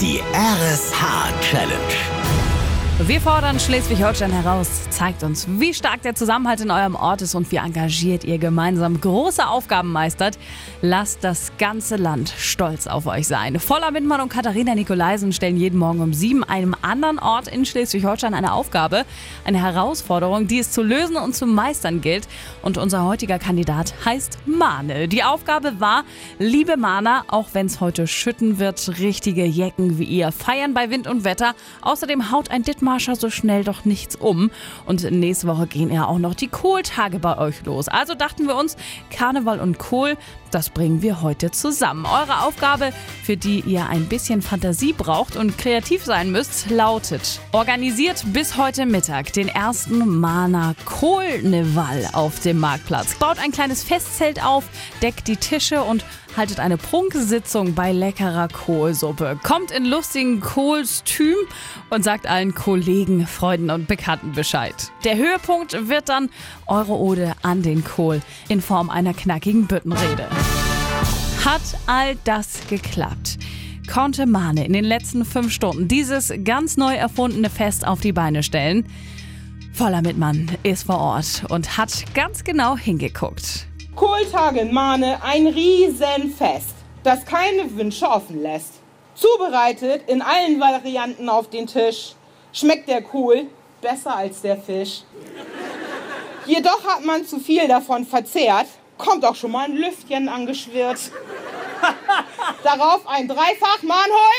Die RSH-Challenge. Wir fordern Schleswig-Holstein heraus. Zeigt uns, wie stark der Zusammenhalt in eurem Ort ist und wie engagiert ihr gemeinsam große Aufgaben meistert. Lasst das ganze Land stolz auf euch sein. Voller Windmann und Katharina Nikolaisen stellen jeden Morgen um sieben einem anderen Ort in Schleswig-Holstein eine Aufgabe, eine Herausforderung, die es zu lösen und zu meistern gilt. Und unser heutiger Kandidat heißt Mane. Die Aufgabe war, liebe Mana, auch wenn es heute schütten wird, richtige Jecken wie ihr feiern bei Wind und Wetter. Außerdem haut ein Dittmar Marsha so schnell doch nichts um. Und nächste Woche gehen ja auch noch die Kohltage bei euch los. Also dachten wir uns, Karneval und Kohl, das bringen wir heute zusammen. Eure Aufgabe, für die ihr ein bisschen Fantasie braucht und kreativ sein müsst, lautet: Organisiert bis heute Mittag den ersten Mana Kohlneval auf dem Marktplatz. Baut ein kleines Festzelt auf, deckt die Tische und haltet eine Prunksitzung bei leckerer Kohlsuppe. Kommt in lustigen Kohlstüm und sagt allen Kollegen, Freunden und Bekannten Bescheid. Der Höhepunkt wird dann eure Ode an den Kohl in Form einer knackigen Büttenrede. Hat all das geklappt? Konnte Mane in den letzten fünf Stunden dieses ganz neu erfundene Fest auf die Beine stellen? Voller Mitmann ist vor Ort und hat ganz genau hingeguckt. Kohltage in Mahne ein Riesenfest, das keine Wünsche offen lässt. Zubereitet in allen Varianten auf den Tisch, schmeckt der Kohl besser als der Fisch. Jedoch hat man zu viel davon verzehrt, kommt auch schon mal ein Lüftchen angeschwirrt. Darauf ein Dreifach Mahnhoi,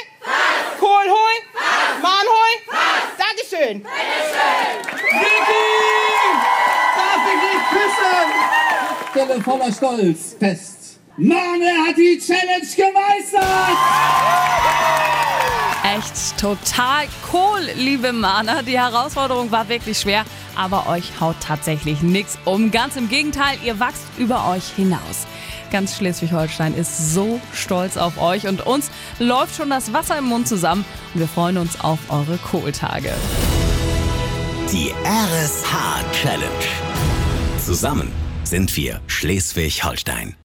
Kohlhoi, Mahnhoi. Dankeschön. Vicky! Darf ich dich küssen? Stelle voller Stolz fest. Mane hat die Challenge gemeistert! Echt total cool, liebe Mana. Die Herausforderung war wirklich schwer, aber euch haut tatsächlich nichts um. Ganz im Gegenteil, ihr wachst über euch hinaus. Ganz Schleswig-Holstein ist so stolz auf euch und uns läuft schon das Wasser im Mund zusammen und wir freuen uns auf eure Kohltage. Die RSH-Challenge. Zusammen sind wir Schleswig-Holstein.